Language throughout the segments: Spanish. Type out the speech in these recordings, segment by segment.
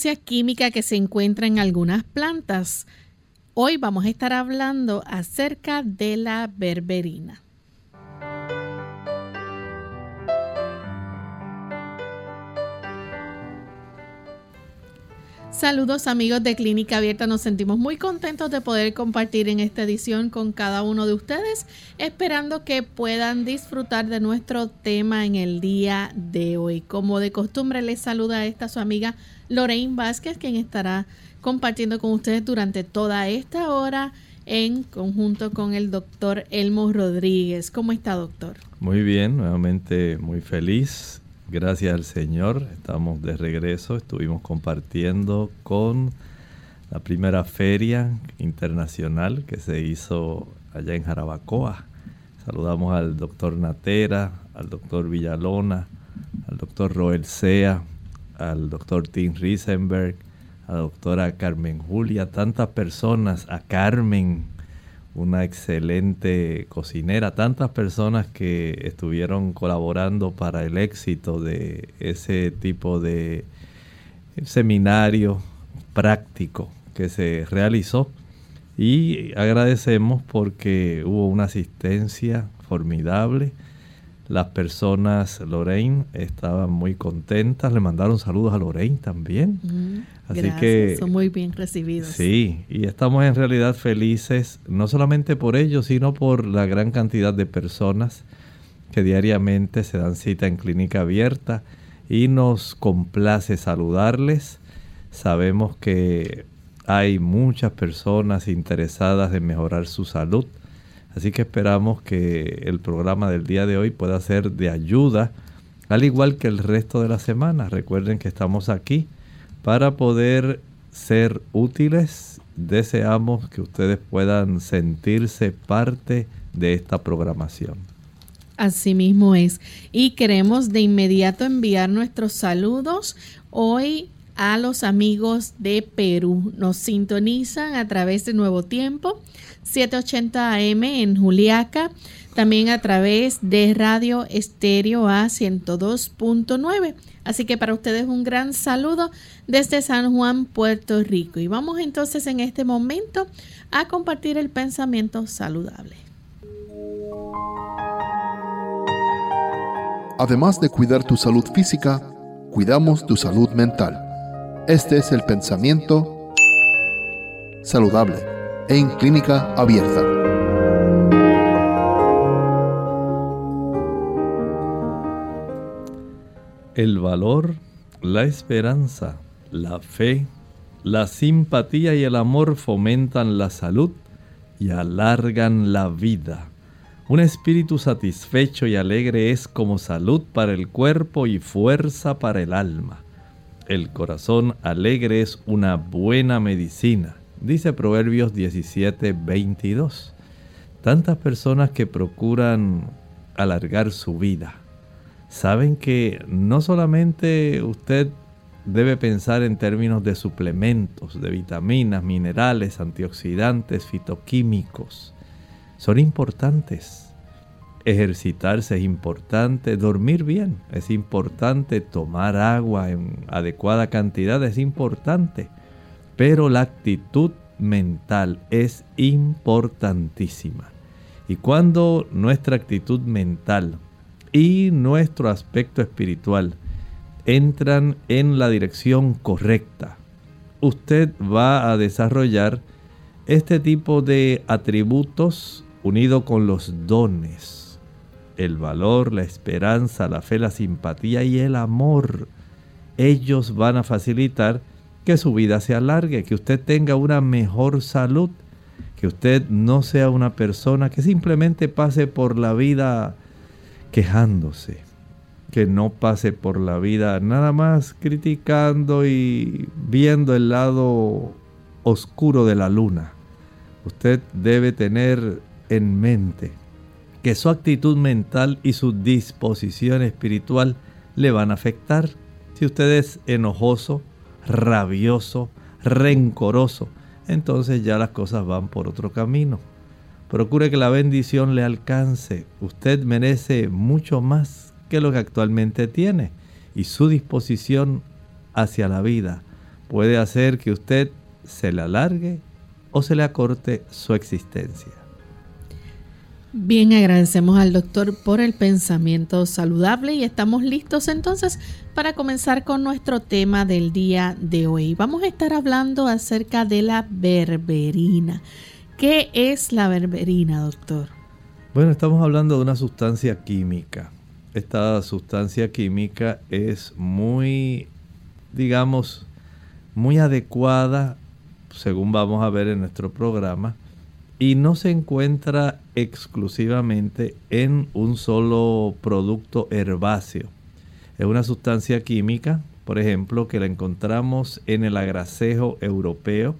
Química que se encuentra en algunas plantas. Hoy vamos a estar hablando acerca de la berberina. Saludos amigos de Clínica Abierta, nos sentimos muy contentos de poder compartir en esta edición con cada uno de ustedes, esperando que puedan disfrutar de nuestro tema en el día de hoy. Como de costumbre les saluda esta su amiga Lorraine Vázquez, quien estará compartiendo con ustedes durante toda esta hora en conjunto con el doctor Elmo Rodríguez. ¿Cómo está doctor? Muy bien, nuevamente muy feliz Gracias al Señor, estamos de regreso, estuvimos compartiendo con la primera feria internacional que se hizo allá en Jarabacoa. Saludamos al doctor Natera, al doctor Villalona, al doctor Roel Sea, al doctor Tim Riesenberg, a la doctora Carmen Julia, tantas personas, a Carmen, una excelente cocinera, tantas personas que estuvieron colaborando para el éxito de ese tipo de seminario práctico que se realizó. Y agradecemos porque hubo una asistencia formidable las personas, Lorraine, estaban muy contentas, le mandaron saludos a Lorraine también. Mm, Así que son muy bien recibidos. Sí, y estamos en realidad felices, no solamente por ello, sino por la gran cantidad de personas que diariamente se dan cita en clínica abierta y nos complace saludarles. Sabemos que hay muchas personas interesadas en mejorar su salud Así que esperamos que el programa del día de hoy pueda ser de ayuda, al igual que el resto de la semana. Recuerden que estamos aquí para poder ser útiles. Deseamos que ustedes puedan sentirse parte de esta programación. Así mismo es. Y queremos de inmediato enviar nuestros saludos. Hoy a los amigos de Perú. Nos sintonizan a través de Nuevo Tiempo, 780 AM en Juliaca, también a través de Radio Estéreo A 102.9. Así que para ustedes un gran saludo desde San Juan, Puerto Rico. Y vamos entonces en este momento a compartir el pensamiento saludable. Además de cuidar tu salud física, cuidamos tu salud mental. Este es el pensamiento saludable en clínica abierta. El valor, la esperanza, la fe, la simpatía y el amor fomentan la salud y alargan la vida. Un espíritu satisfecho y alegre es como salud para el cuerpo y fuerza para el alma el corazón alegre es una buena medicina, dice Proverbios 17, 22. Tantas personas que procuran alargar su vida, saben que no solamente usted debe pensar en términos de suplementos, de vitaminas, minerales, antioxidantes, fitoquímicos. Son importantes Ejercitarse es importante, dormir bien es importante, tomar agua en adecuada cantidad es importante, pero la actitud mental es importantísima. Y cuando nuestra actitud mental y nuestro aspecto espiritual entran en la dirección correcta, usted va a desarrollar este tipo de atributos unido con los dones el valor, la esperanza, la fe, la simpatía y el amor. ellos van a facilitar que su vida se alargue, que usted tenga una mejor salud, que usted no sea una persona que simplemente pase por la vida quejándose, que no pase por la vida nada más criticando y viendo el lado oscuro de la luna. Usted debe tener en mente que su actitud mental y su disposición espiritual le van a afectar. Si usted es enojoso, rabioso, rencoroso, entonces ya las cosas van por otro camino. Procure que la bendición le alcance. Usted merece mucho más que lo que actualmente tiene y su disposición hacia la vida puede hacer que usted se le alargue o se le acorte su existencia. Bien, agradecemos al doctor por el pensamiento saludable y estamos listos entonces para comenzar con nuestro tema del día de hoy. Vamos a estar hablando acerca de la berberina. ¿Qué es la berberina, doctor? Bueno, estamos hablando de una sustancia química. Esta sustancia química es muy, digamos, muy adecuada, según vamos a ver en nuestro programa, y no se encuentra exclusivamente en un solo producto herbáceo. Es una sustancia química, por ejemplo, que la encontramos en el agracejo europeo.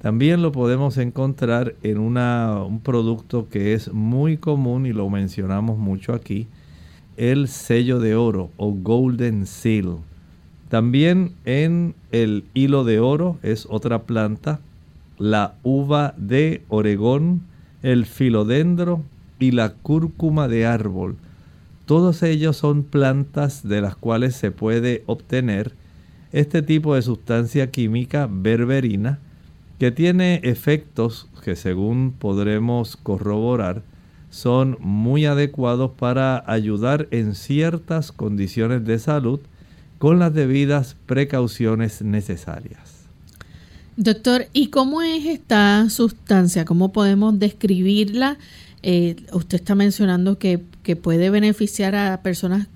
También lo podemos encontrar en un producto que es muy común y lo mencionamos mucho aquí, el sello de oro o golden seal. También en el hilo de oro es otra planta la uva de Oregón, el filodendro y la cúrcuma de árbol. Todos ellos son plantas de las cuales se puede obtener este tipo de sustancia química berberina que tiene efectos que según podremos corroborar son muy adecuados para ayudar en ciertas condiciones de salud con las debidas precauciones necesarias. Doctor, ¿y cómo es esta sustancia? ¿Cómo podemos describirla? Eh, usted está mencionando que, puede beneficiar a personas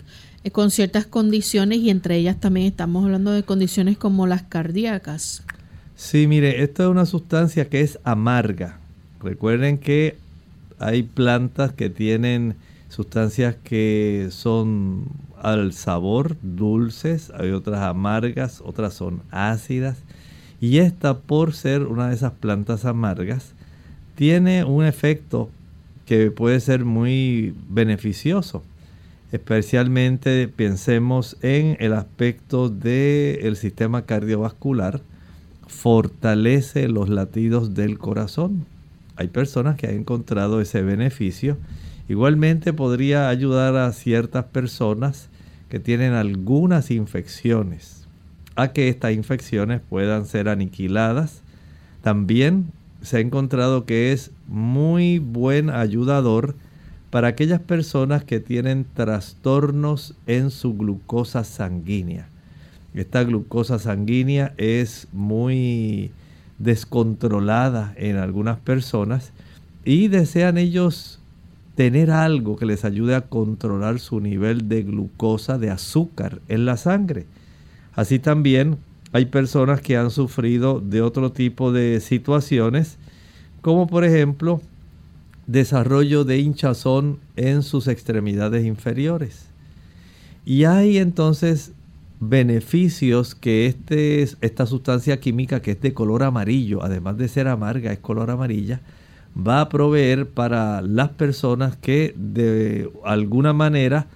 eh, con ciertas condiciones y entre ellas también estamos hablando de condiciones como las cardíacas. Sí, mire, esta es una sustancia que es amarga. Recuerden que hay plantas que tienen sustancias que son al sabor dulces, hay otras amargas, otras son ácidas. Y esta, por ser una de esas plantas amargas, tiene un efecto que puede ser muy beneficioso. Especialmente pensemos en el aspecto del sistema cardiovascular. Fortalece los latidos del corazón. Hay personas que han encontrado ese beneficio. Igualmente podría ayudar a ciertas personas que tienen algunas infecciones a que estas infecciones puedan ser aniquiladas. También se ha encontrado que es muy buen ayudador para aquellas personas que tienen trastornos en su glucosa sanguínea. Esta glucosa sanguínea es muy descontrolada en algunas personas y desean ellos tener algo que les ayude a controlar su nivel de glucosa, de azúcar en la sangre. Así también hay personas que han sufrido de otro tipo de situaciones, como por ejemplo desarrollo de hinchazón en sus extremidades inferiores. Y hay entonces beneficios que este, esta sustancia química que es de color amarillo, además de ser amarga, es color amarilla, va a proveer para las personas que de alguna manera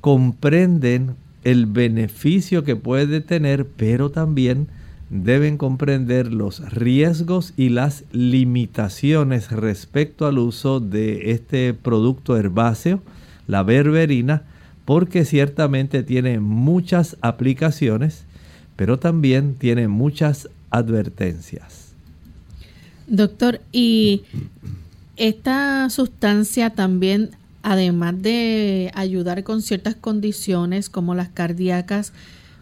comprenden el beneficio que puede tener, pero también deben comprender los riesgos y las limitaciones respecto al uso de este producto herbáceo, la berberina, porque ciertamente tiene muchas aplicaciones, pero también tiene muchas advertencias. Doctor, ¿y esta sustancia también además de ayudar con ciertas condiciones como las cardíacas,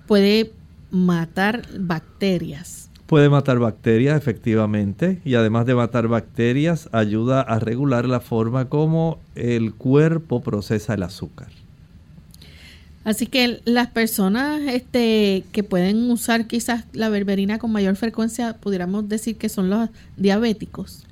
puede matar bacterias. Puede matar bacterias, efectivamente, y además de matar bacterias, ayuda a regular la forma como el cuerpo procesa el azúcar. Así que las personas este, que pueden usar quizás la berberina con mayor frecuencia, pudiéramos decir que son los diabéticos.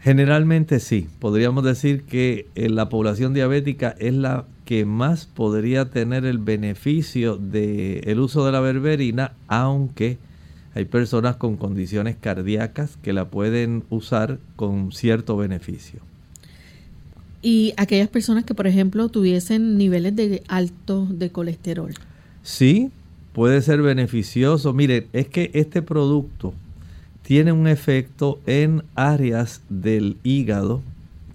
Generalmente sí, podríamos decir que eh, la población diabética es la que más podría tener el beneficio del uso de la berberina, aunque hay personas con condiciones cardíacas que la pueden usar con cierto beneficio. Y aquellas personas que, por ejemplo, tuviesen niveles de alto de colesterol. Sí, puede ser beneficioso. Mire, es que este producto tiene un efecto en áreas del hígado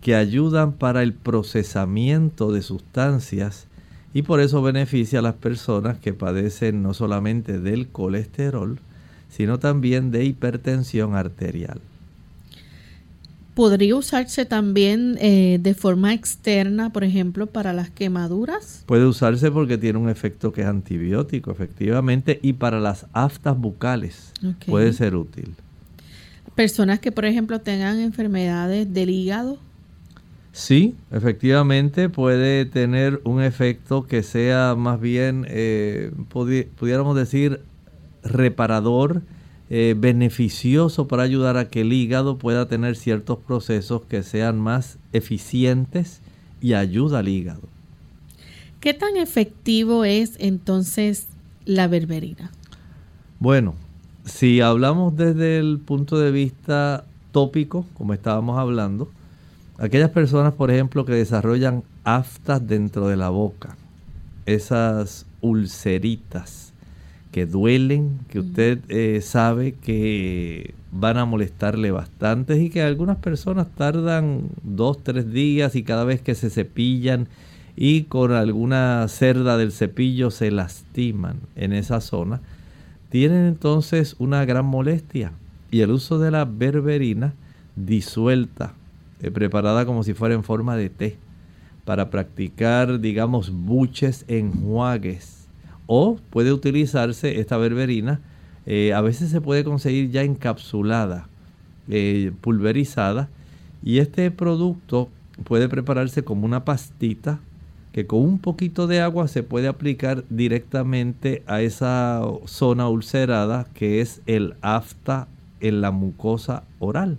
que ayudan para el procesamiento de sustancias y por eso beneficia a las personas que padecen no solamente del colesterol, sino también de hipertensión arterial. ¿Podría usarse también eh, de forma externa, por ejemplo, para las quemaduras? Puede usarse porque tiene un efecto que es antibiótico, efectivamente, y para las aftas bucales puede ser útil. Personas que, por ejemplo, tengan enfermedades del hígado. Sí, efectivamente puede tener un efecto que sea más bien, eh, pudiéramos decir, reparador, eh, beneficioso para ayudar a que el hígado pueda tener ciertos procesos que sean más eficientes y ayuda al hígado. ¿Qué tan efectivo es entonces la berberina? Bueno, si hablamos desde el punto de vista tópico, como estábamos hablando, aquellas personas, por ejemplo, que desarrollan aftas dentro de la boca, esas ulceritas, que duelen, que usted eh, sabe que van a molestarle bastante y que algunas personas tardan dos, tres días y cada vez que se cepillan y con alguna cerda del cepillo se lastiman en esa zona, tienen entonces una gran molestia y el uso de la berberina disuelta, eh, preparada como si fuera en forma de té, para practicar, digamos, buches, enjuagues o puede utilizarse esta berberina. Eh, a veces se puede conseguir ya encapsulada, eh, pulverizada. Y este producto puede prepararse como una pastita que con un poquito de agua se puede aplicar directamente a esa zona ulcerada que es el afta en la mucosa oral.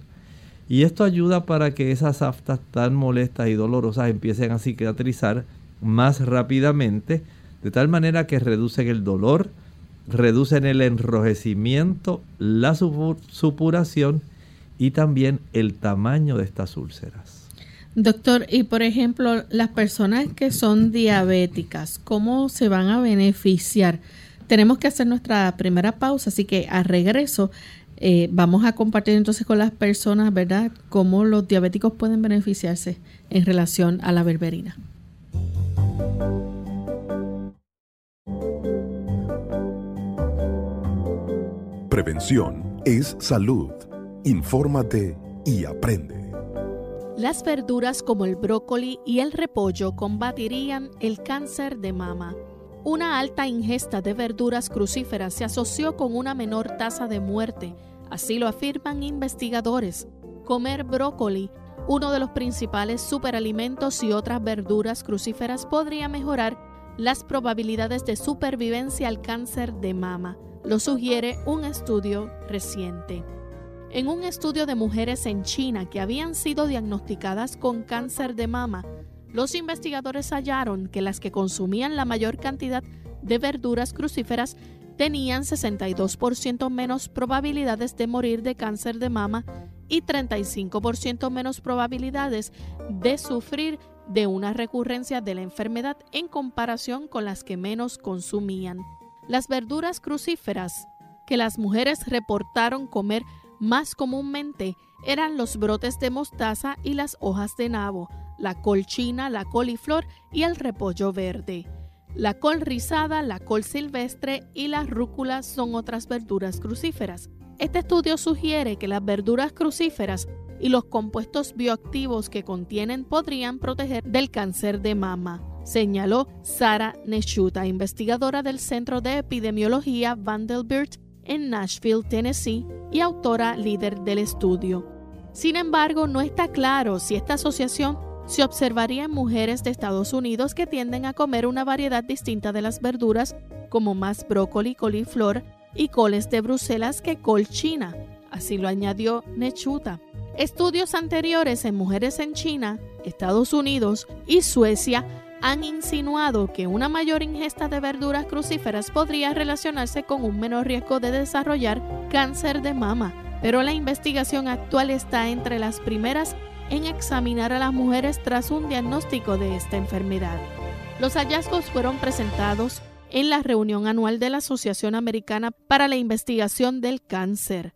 Y esto ayuda para que esas aftas tan molestas y dolorosas empiecen a cicatrizar más rápidamente de tal manera que reducen el dolor, reducen el enrojecimiento, la supuración y también el tamaño de estas úlceras. Doctor, y por ejemplo, las personas que son diabéticas, ¿cómo se van a beneficiar? Tenemos que hacer nuestra primera pausa, así que a regreso eh, vamos a compartir entonces con las personas, ¿verdad?, cómo los diabéticos pueden beneficiarse en relación a la berberina. Prevención es salud. Infórmate y aprende. Las verduras como el brócoli y el repollo combatirían el cáncer de mama. Una alta ingesta de verduras crucíferas se asoció con una menor tasa de muerte, así lo afirman investigadores. Comer brócoli, uno de los principales superalimentos y otras verduras crucíferas podría mejorar las probabilidades de supervivencia al cáncer de mama lo sugiere un estudio reciente. En un estudio de mujeres en China que habían sido diagnosticadas con cáncer de mama, los investigadores hallaron que las que consumían la mayor cantidad de verduras crucíferas tenían 62% menos probabilidades de morir de cáncer de mama y 35% menos probabilidades de sufrir de una recurrencia de la enfermedad en comparación con las que menos consumían. Las verduras crucíferas que las mujeres reportaron comer más comúnmente eran los brotes de mostaza y las hojas de nabo, la col china, la coliflor y el repollo verde. La col rizada, la col silvestre y la rúcula son otras verduras crucíferas. Este estudio sugiere que las verduras crucíferas y los compuestos bioactivos que contienen podrían proteger del cáncer de mama señaló Sara Neshuta, investigadora del Centro de Epidemiología Vanderbilt en Nashville, Tennessee, y autora líder del estudio. Sin embargo, no está claro si esta asociación se observaría en mujeres de Estados Unidos que tienden a comer una variedad distinta de las verduras, como más brócoli, coliflor y coles de Bruselas que col china. Así lo añadió Nechuta. Estudios anteriores en mujeres en China, Estados Unidos y Suecia han insinuado que una mayor ingesta de verduras crucíferas podría relacionarse con un menor riesgo de desarrollar cáncer de mama, pero la investigación actual está entre las primeras en examinar a las mujeres tras un diagnóstico de esta enfermedad. Los hallazgos fueron presentados en la reunión anual de la Asociación Americana para la Investigación del Cáncer.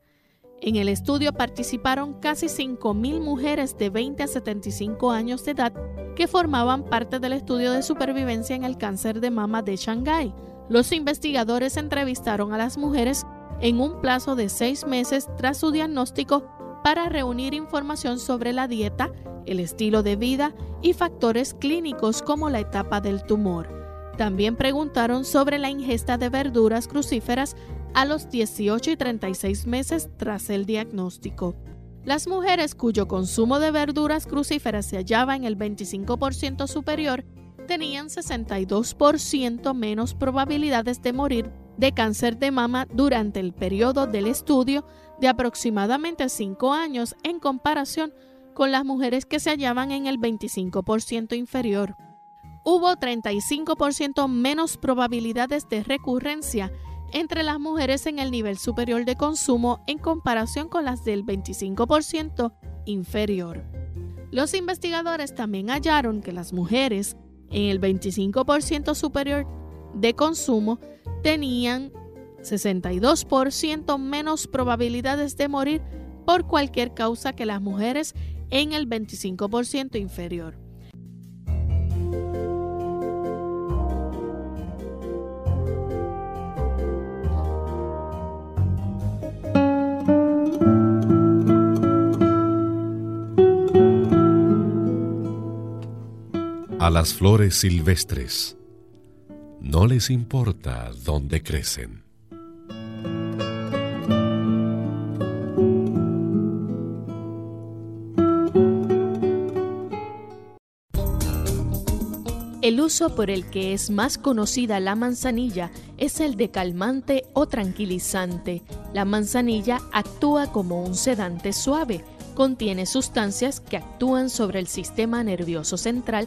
En el estudio participaron casi 5.000 mujeres de 20 a 75 años de edad que formaban parte del estudio de supervivencia en el cáncer de mama de Shanghái. Los investigadores entrevistaron a las mujeres en un plazo de seis meses tras su diagnóstico para reunir información sobre la dieta, el estilo de vida y factores clínicos como la etapa del tumor. También preguntaron sobre la ingesta de verduras crucíferas a los 18 y 36 meses tras el diagnóstico. Las mujeres cuyo consumo de verduras crucíferas se hallaba en el 25% superior tenían 62% menos probabilidades de morir de cáncer de mama durante el periodo del estudio de aproximadamente 5 años en comparación con las mujeres que se hallaban en el 25% inferior. Hubo 35% menos probabilidades de recurrencia entre las mujeres en el nivel superior de consumo en comparación con las del 25% inferior. Los investigadores también hallaron que las mujeres en el 25% superior de consumo tenían 62% menos probabilidades de morir por cualquier causa que las mujeres en el 25% inferior. A las flores silvestres no les importa dónde crecen. El uso por el que es más conocida la manzanilla es el de calmante o tranquilizante. La manzanilla actúa como un sedante suave. Contiene sustancias que actúan sobre el sistema nervioso central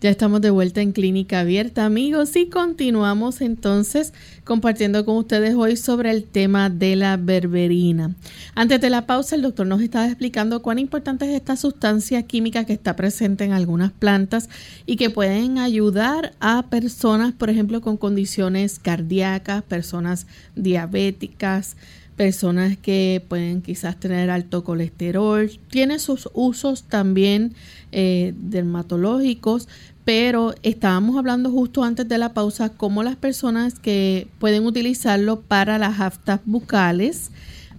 Ya estamos de vuelta en Clínica Abierta, amigos, y continuamos entonces compartiendo con ustedes hoy sobre el tema de la berberina. Antes de la pausa, el doctor nos estaba explicando cuán importante es esta sustancia química que está presente en algunas plantas y que pueden ayudar a personas, por ejemplo, con condiciones cardíacas, personas diabéticas, personas que pueden quizás tener alto colesterol, tiene sus usos también eh, dermatológicos, pero estábamos hablando justo antes de la pausa cómo las personas que pueden utilizarlo para las aftas bucales,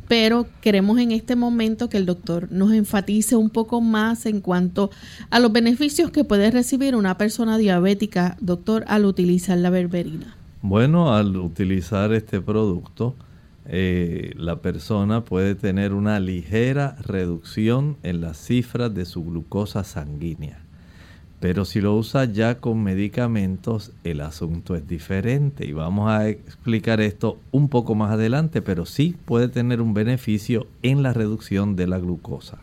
pero queremos en este momento que el doctor nos enfatice un poco más en cuanto a los beneficios que puede recibir una persona diabética, doctor, al utilizar la berberina. Bueno, al utilizar este producto, eh, la persona puede tener una ligera reducción en las cifras de su glucosa sanguínea. Pero si lo usa ya con medicamentos, el asunto es diferente y vamos a explicar esto un poco más adelante, pero sí puede tener un beneficio en la reducción de la glucosa.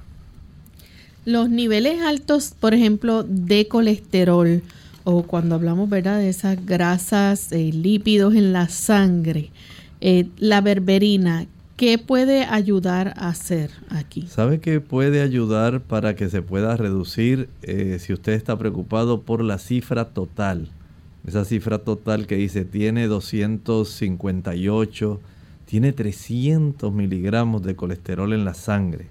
Los niveles altos, por ejemplo, de colesterol o cuando hablamos ¿verdad? de esas grasas, eh, lípidos en la sangre, eh, la berberina, ¿qué puede ayudar a hacer aquí? ¿Sabe que puede ayudar para que se pueda reducir eh, si usted está preocupado por la cifra total? Esa cifra total que dice tiene 258, tiene 300 miligramos de colesterol en la sangre.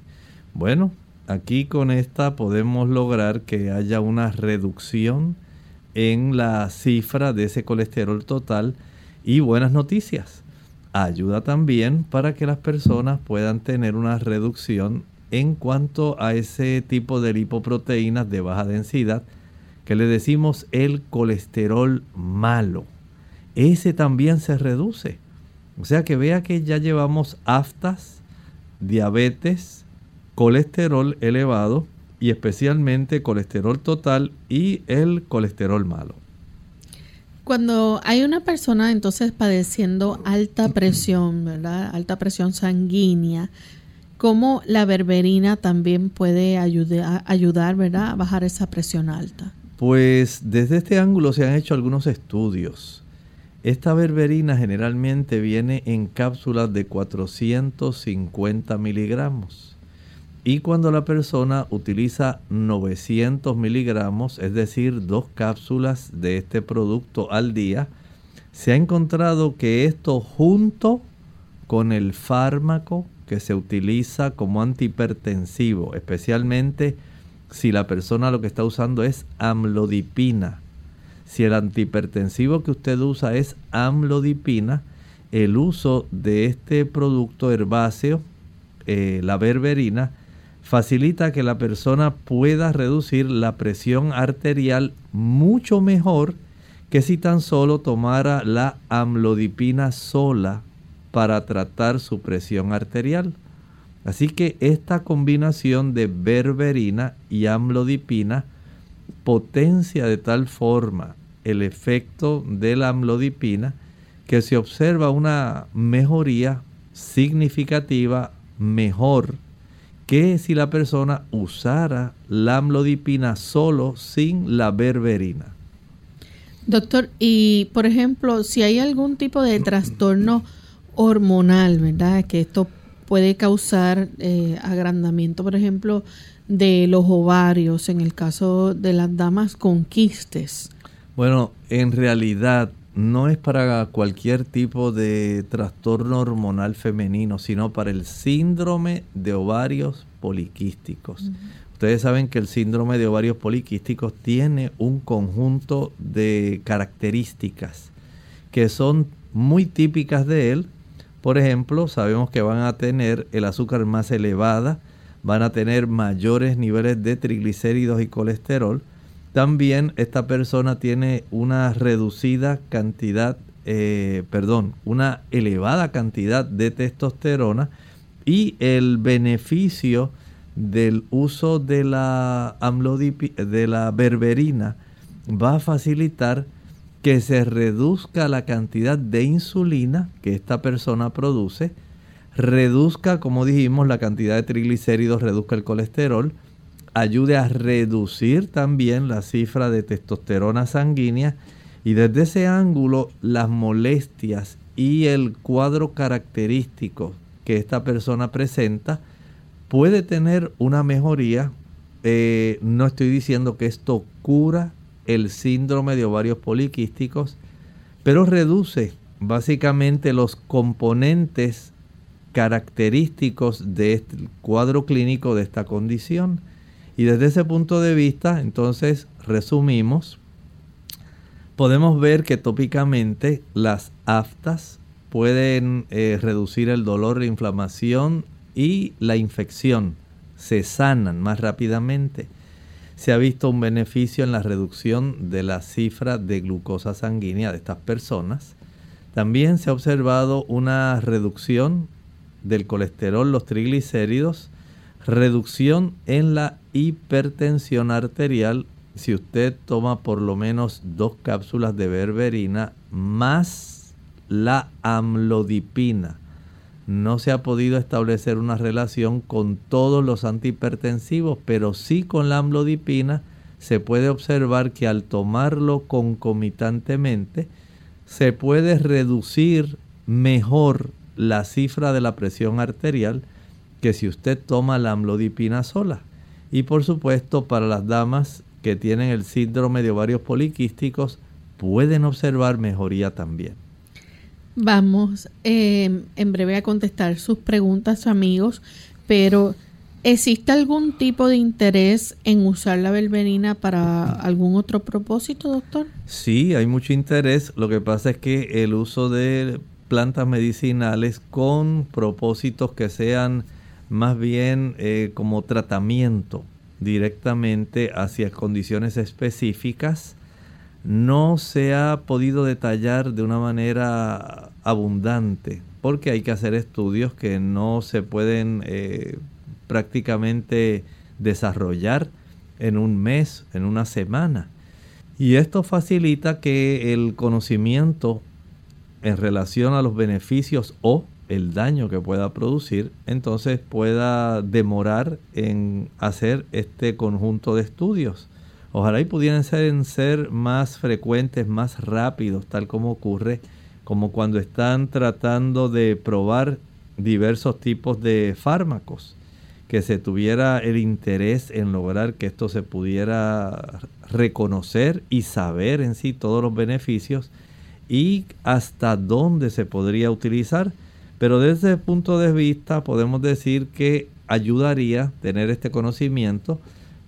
Bueno, aquí con esta podemos lograr que haya una reducción en la cifra de ese colesterol total y buenas noticias. Ayuda también para que las personas puedan tener una reducción en cuanto a ese tipo de lipoproteínas de baja densidad que le decimos el colesterol malo. Ese también se reduce. O sea que vea que ya llevamos aftas, diabetes, colesterol elevado y especialmente colesterol total y el colesterol malo. Cuando hay una persona entonces padeciendo alta presión, ¿verdad? Alta presión sanguínea, ¿cómo la berberina también puede ayudar, ayudar ¿verdad? a bajar esa presión alta? Pues desde este ángulo se han hecho algunos estudios. Esta berberina generalmente viene en cápsulas de 450 miligramos. Y cuando la persona utiliza 900 miligramos, es decir, dos cápsulas de este producto al día, se ha encontrado que esto junto con el fármaco que se utiliza como antihipertensivo, especialmente si la persona lo que está usando es amlodipina. Si el antihipertensivo que usted usa es amlodipina, el uso de este producto herbáceo, eh, la berberina, facilita que la persona pueda reducir la presión arterial mucho mejor que si tan solo tomara la amlodipina sola para tratar su presión arterial. Así que esta combinación de berberina y amlodipina potencia de tal forma el efecto de la amlodipina que se observa una mejoría significativa mejor que si la persona usara la amlodipina solo sin la berberina. Doctor, y por ejemplo, si hay algún tipo de trastorno hormonal, ¿verdad? Que esto puede causar eh, agrandamiento, por ejemplo, de los ovarios en el caso de las damas con quistes. Bueno, en realidad no es para cualquier tipo de trastorno hormonal femenino, sino para el síndrome de ovarios poliquísticos. Ustedes saben que el síndrome de ovarios poliquísticos tiene un conjunto de características que son muy típicas de él. Por ejemplo, sabemos que van a tener el azúcar más elevada, van a tener mayores niveles de triglicéridos y colesterol, también esta persona tiene una reducida cantidad, eh, perdón, una elevada cantidad de testosterona y el beneficio del uso de la, de la berberina va a facilitar que se reduzca la cantidad de insulina que esta persona produce, reduzca, como dijimos, la cantidad de triglicéridos, reduzca el colesterol, ayude a reducir también la cifra de testosterona sanguínea y desde ese ángulo las molestias y el cuadro característico que esta persona presenta puede tener una mejoría. Eh, no estoy diciendo que esto cura el síndrome de ovarios poliquísticos, pero reduce básicamente los componentes característicos del cuadro clínico de esta condición. Y desde ese punto de vista, entonces, resumimos, podemos ver que tópicamente las aftas pueden eh, reducir el dolor, la inflamación y la infección. Se sanan más rápidamente. Se ha visto un beneficio en la reducción de la cifra de glucosa sanguínea de estas personas. También se ha observado una reducción del colesterol, los triglicéridos, reducción en la hipertensión arterial si usted toma por lo menos dos cápsulas de berberina más la amlodipina. No se ha podido establecer una relación con todos los antihipertensivos, pero sí con la amlodipina se puede observar que al tomarlo concomitantemente se puede reducir mejor la cifra de la presión arterial que si usted toma la amlodipina sola. Y por supuesto, para las damas que tienen el síndrome de ovarios poliquísticos, pueden observar mejoría también. Vamos eh, en breve a contestar sus preguntas, amigos, pero ¿existe algún tipo de interés en usar la berberina para algún otro propósito, doctor? Sí, hay mucho interés. Lo que pasa es que el uso de plantas medicinales con propósitos que sean más bien eh, como tratamiento directamente hacia condiciones específicas, no se ha podido detallar de una manera abundante, porque hay que hacer estudios que no se pueden eh, prácticamente desarrollar en un mes, en una semana. Y esto facilita que el conocimiento en relación a los beneficios o el daño que pueda producir, entonces pueda demorar en hacer este conjunto de estudios. Ojalá y pudieran ser, ser más frecuentes, más rápidos, tal como ocurre como cuando están tratando de probar diversos tipos de fármacos, que se tuviera el interés en lograr que esto se pudiera reconocer y saber en sí todos los beneficios y hasta dónde se podría utilizar pero desde ese punto de vista podemos decir que ayudaría tener este conocimiento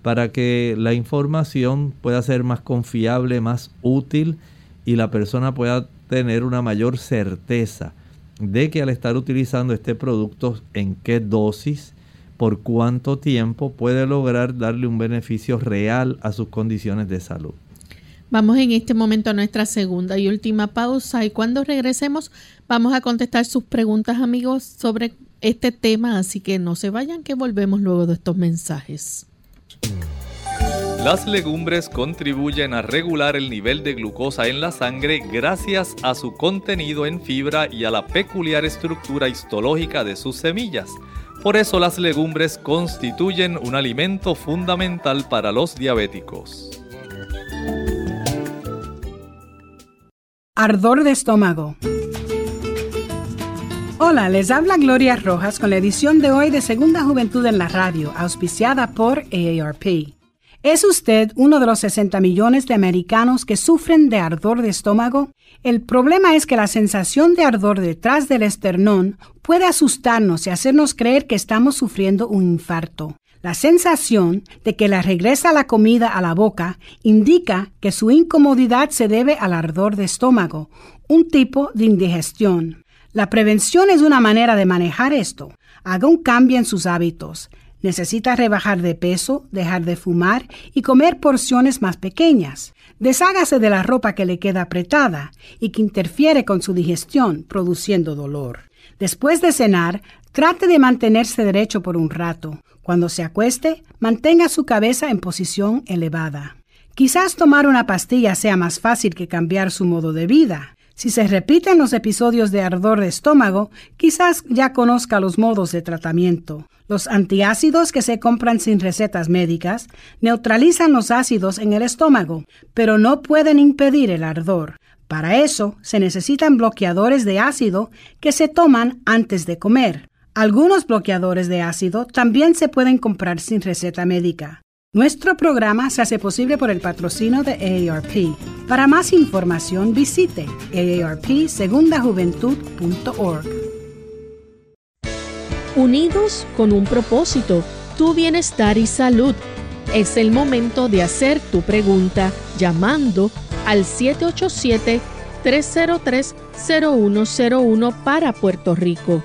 para que la información pueda ser más confiable, más útil y la persona pueda tener una mayor certeza de que al estar utilizando este producto en qué dosis, por cuánto tiempo puede lograr darle un beneficio real a sus condiciones de salud. Vamos en este momento a nuestra segunda y última pausa y cuando regresemos vamos a contestar sus preguntas amigos sobre este tema, así que no se vayan que volvemos luego de estos mensajes. Las legumbres contribuyen a regular el nivel de glucosa en la sangre gracias a su contenido en fibra y a la peculiar estructura histológica de sus semillas. Por eso las legumbres constituyen un alimento fundamental para los diabéticos. Ardor de estómago. Hola, les habla Gloria Rojas con la edición de hoy de Segunda Juventud en la Radio, auspiciada por AARP. ¿Es usted uno de los 60 millones de americanos que sufren de ardor de estómago? El problema es que la sensación de ardor detrás del esternón puede asustarnos y hacernos creer que estamos sufriendo un infarto. La sensación de que le regresa la comida a la boca indica que su incomodidad se debe al ardor de estómago, un tipo de indigestión. La prevención es una manera de manejar esto. Haga un cambio en sus hábitos. Necesita rebajar de peso, dejar de fumar y comer porciones más pequeñas. Deshágase de la ropa que le queda apretada y que interfiere con su digestión, produciendo dolor. Después de cenar, trate de mantenerse derecho por un rato. Cuando se acueste, mantenga su cabeza en posición elevada. Quizás tomar una pastilla sea más fácil que cambiar su modo de vida. Si se repiten los episodios de ardor de estómago, quizás ya conozca los modos de tratamiento. Los antiácidos que se compran sin recetas médicas neutralizan los ácidos en el estómago, pero no pueden impedir el ardor. Para eso se necesitan bloqueadores de ácido que se toman antes de comer. Algunos bloqueadores de ácido también se pueden comprar sin receta médica. Nuestro programa se hace posible por el patrocino de AARP. Para más información visite aarpsegundajuventud.org. Unidos con un propósito, tu bienestar y salud. Es el momento de hacer tu pregunta llamando al 787-303-0101 para Puerto Rico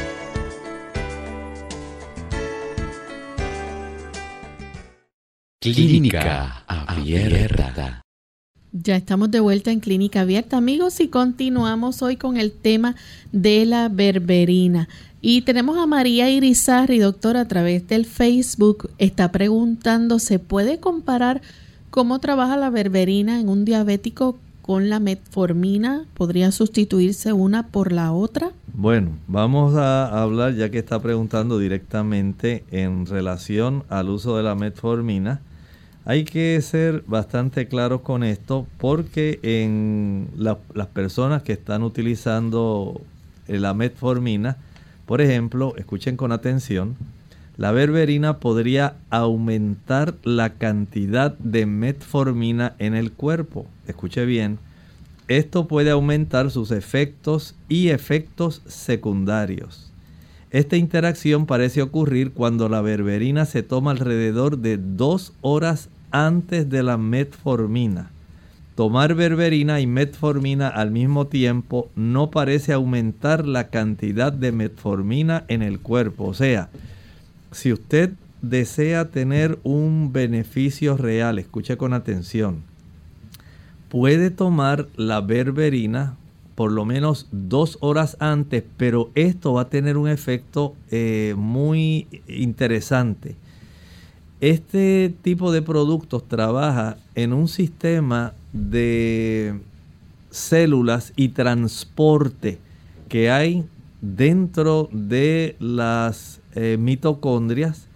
Clínica Abierta. Ya estamos de vuelta en Clínica Abierta, amigos, y continuamos hoy con el tema de la berberina. Y tenemos a María Irizarri, doctora, a través del Facebook. Está preguntando, ¿se puede comparar cómo trabaja la berberina en un diabético con la metformina? ¿Podría sustituirse una por la otra? Bueno, vamos a hablar, ya que está preguntando directamente en relación al uso de la metformina. Hay que ser bastante claros con esto porque en las personas que están utilizando la metformina, por ejemplo, escuchen con atención, la berberina podría aumentar la cantidad de metformina en el cuerpo. Escuche bien, esto puede aumentar sus efectos y efectos secundarios. Esta interacción parece ocurrir cuando la berberina se toma alrededor de dos horas antes de la metformina. Tomar berberina y metformina al mismo tiempo no parece aumentar la cantidad de metformina en el cuerpo. O sea, si usted desea tener un beneficio real, escuche con atención, puede tomar la berberina por lo menos dos horas antes, pero esto va a tener un efecto eh, muy interesante. Este tipo de productos trabaja en un sistema de células y transporte que hay dentro de las eh, mitocondrias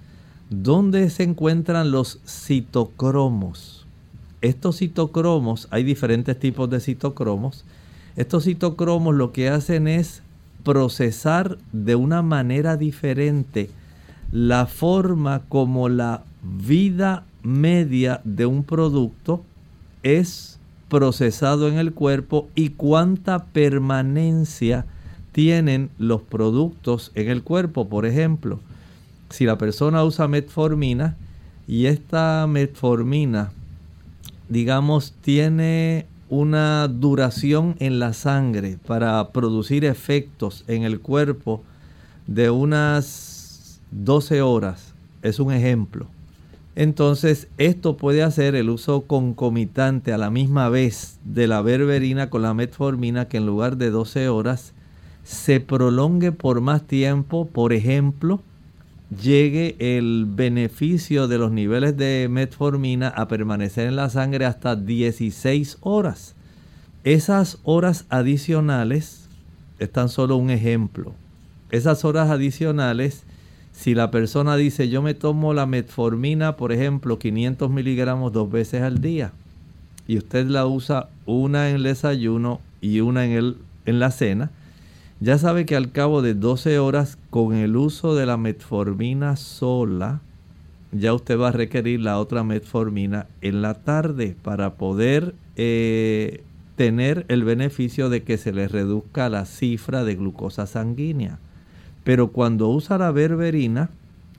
donde se encuentran los citocromos. Estos citocromos, hay diferentes tipos de citocromos, estos citocromos lo que hacen es procesar de una manera diferente la forma como la vida media de un producto es procesado en el cuerpo y cuánta permanencia tienen los productos en el cuerpo. Por ejemplo, si la persona usa metformina y esta metformina, digamos, tiene una duración en la sangre para producir efectos en el cuerpo de unas 12 horas. Es un ejemplo. Entonces, esto puede hacer el uso concomitante a la misma vez de la berberina con la metformina que en lugar de 12 horas se prolongue por más tiempo, por ejemplo, llegue el beneficio de los niveles de metformina a permanecer en la sangre hasta 16 horas. Esas horas adicionales están solo un ejemplo. Esas horas adicionales, si la persona dice yo me tomo la metformina, por ejemplo, 500 miligramos dos veces al día, y usted la usa una en el desayuno y una en, el, en la cena, ya sabe que al cabo de 12 horas con el uso de la metformina sola, ya usted va a requerir la otra metformina en la tarde para poder eh, tener el beneficio de que se le reduzca la cifra de glucosa sanguínea. Pero cuando usa la berberina,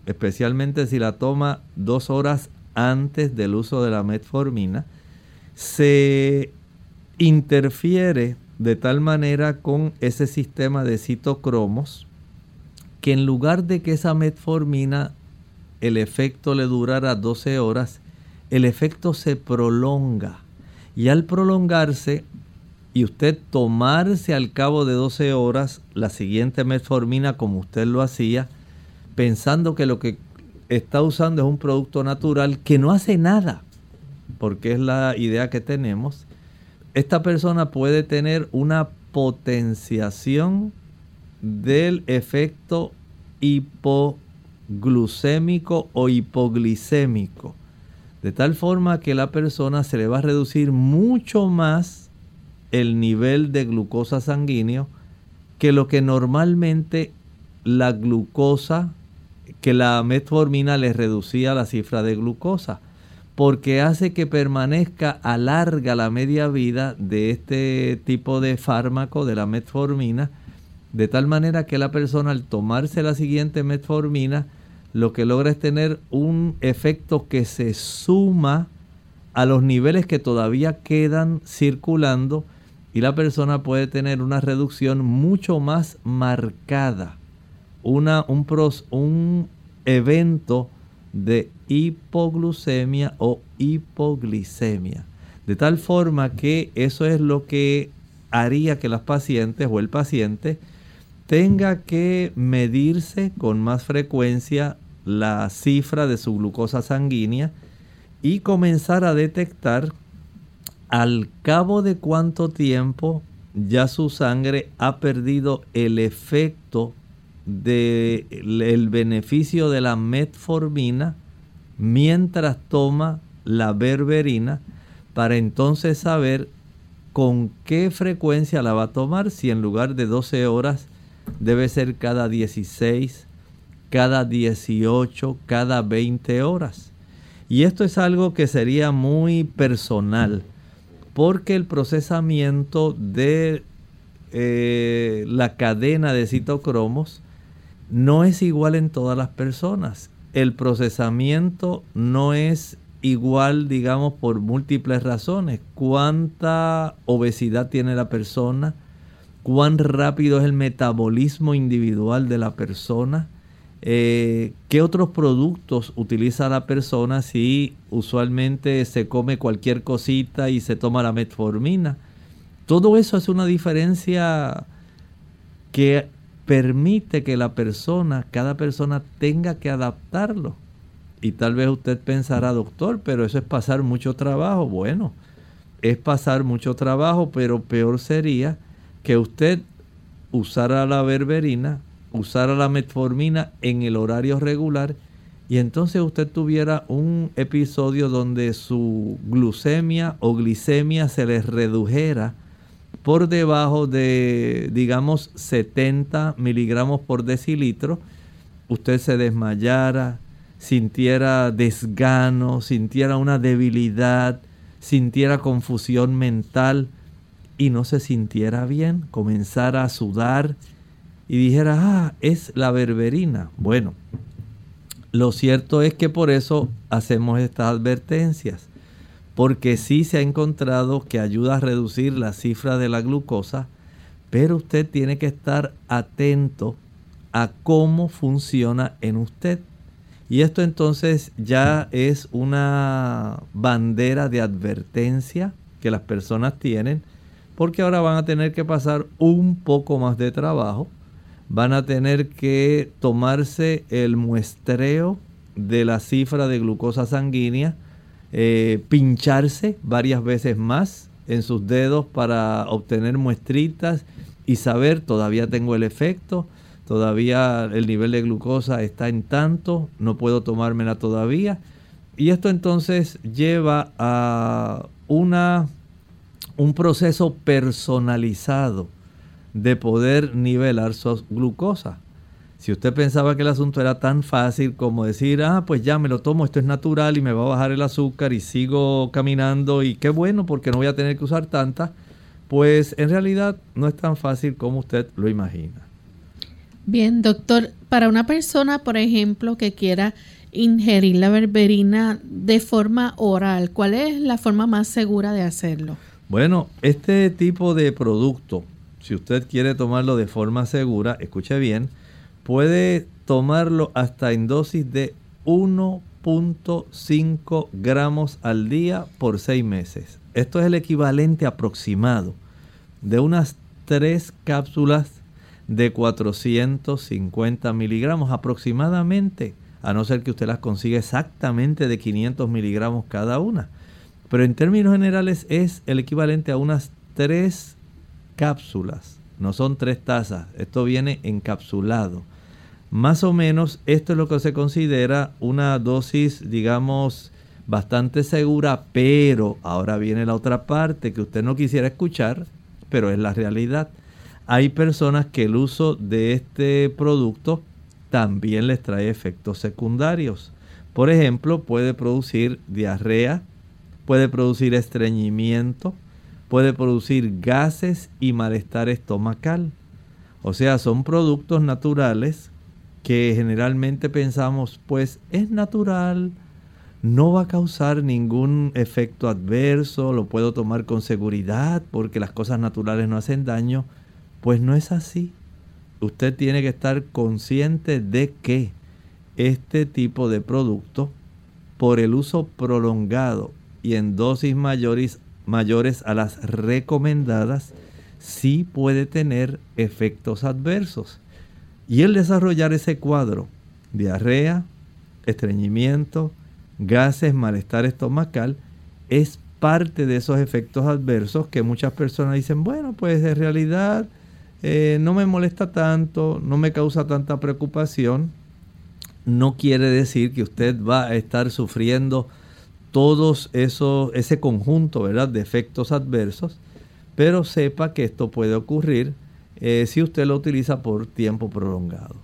especialmente si la toma dos horas antes del uso de la metformina, se interfiere de tal manera con ese sistema de citocromos que en lugar de que esa metformina el efecto le durara 12 horas, el efecto se prolonga. Y al prolongarse y usted tomarse al cabo de 12 horas la siguiente metformina como usted lo hacía, pensando que lo que está usando es un producto natural que no hace nada, porque es la idea que tenemos, esta persona puede tener una potenciación del efecto hipoglucémico o hipoglicémico. De tal forma que la persona se le va a reducir mucho más el nivel de glucosa sanguíneo que lo que normalmente la glucosa, que la metformina le reducía la cifra de glucosa porque hace que permanezca, alarga la media vida de este tipo de fármaco, de la metformina, de tal manera que la persona al tomarse la siguiente metformina, lo que logra es tener un efecto que se suma a los niveles que todavía quedan circulando y la persona puede tener una reducción mucho más marcada, una, un, pros, un evento de hipoglucemia o hipoglicemia. De tal forma que eso es lo que haría que las pacientes o el paciente tenga que medirse con más frecuencia la cifra de su glucosa sanguínea y comenzar a detectar al cabo de cuánto tiempo ya su sangre ha perdido el efecto del beneficio de la metformina mientras toma la berberina para entonces saber con qué frecuencia la va a tomar, si en lugar de 12 horas debe ser cada 16, cada 18, cada 20 horas. Y esto es algo que sería muy personal, porque el procesamiento de eh, la cadena de citocromos no es igual en todas las personas. El procesamiento no es igual, digamos, por múltiples razones. ¿Cuánta obesidad tiene la persona? ¿Cuán rápido es el metabolismo individual de la persona? Eh, ¿Qué otros productos utiliza la persona si usualmente se come cualquier cosita y se toma la metformina? Todo eso es una diferencia que permite que la persona, cada persona tenga que adaptarlo. Y tal vez usted pensará, doctor, pero eso es pasar mucho trabajo. Bueno, es pasar mucho trabajo, pero peor sería que usted usara la berberina, usara la metformina en el horario regular y entonces usted tuviera un episodio donde su glucemia o glicemia se le redujera por debajo de, digamos, 70 miligramos por decilitro, usted se desmayara, sintiera desgano, sintiera una debilidad, sintiera confusión mental y no se sintiera bien, comenzara a sudar y dijera, ah, es la berberina. Bueno, lo cierto es que por eso hacemos estas advertencias porque sí se ha encontrado que ayuda a reducir la cifra de la glucosa, pero usted tiene que estar atento a cómo funciona en usted. Y esto entonces ya es una bandera de advertencia que las personas tienen, porque ahora van a tener que pasar un poco más de trabajo, van a tener que tomarse el muestreo de la cifra de glucosa sanguínea, eh, pincharse varias veces más en sus dedos para obtener muestritas y saber, todavía tengo el efecto, todavía el nivel de glucosa está en tanto, no puedo tomármela todavía. Y esto entonces lleva a una, un proceso personalizado de poder nivelar su glucosa. Si usted pensaba que el asunto era tan fácil como decir, ah, pues ya me lo tomo, esto es natural y me va a bajar el azúcar y sigo caminando y qué bueno porque no voy a tener que usar tanta, pues en realidad no es tan fácil como usted lo imagina. Bien, doctor, para una persona, por ejemplo, que quiera ingerir la berberina de forma oral, ¿cuál es la forma más segura de hacerlo? Bueno, este tipo de producto, si usted quiere tomarlo de forma segura, escuche bien, puede tomarlo hasta en dosis de 1.5 gramos al día por 6 meses. Esto es el equivalente aproximado de unas 3 cápsulas de 450 miligramos aproximadamente, a no ser que usted las consiga exactamente de 500 miligramos cada una. Pero en términos generales es el equivalente a unas 3 cápsulas, no son 3 tazas, esto viene encapsulado más o menos esto es lo que se considera una dosis, digamos, bastante segura, pero ahora viene la otra parte que usted no quisiera escuchar, pero es la realidad. Hay personas que el uso de este producto también les trae efectos secundarios. Por ejemplo, puede producir diarrea, puede producir estreñimiento, puede producir gases y malestar estomacal. O sea, son productos naturales que generalmente pensamos, pues es natural, no va a causar ningún efecto adverso, lo puedo tomar con seguridad porque las cosas naturales no hacen daño, pues no es así. Usted tiene que estar consciente de que este tipo de producto, por el uso prolongado y en dosis mayores, mayores a las recomendadas, sí puede tener efectos adversos. Y el desarrollar ese cuadro, diarrea, estreñimiento, gases, malestar estomacal, es parte de esos efectos adversos que muchas personas dicen, bueno, pues en realidad eh, no me molesta tanto, no me causa tanta preocupación. No quiere decir que usted va a estar sufriendo todos esos, ese conjunto ¿verdad? de efectos adversos, pero sepa que esto puede ocurrir eh, si usted lo utiliza por tiempo prolongado.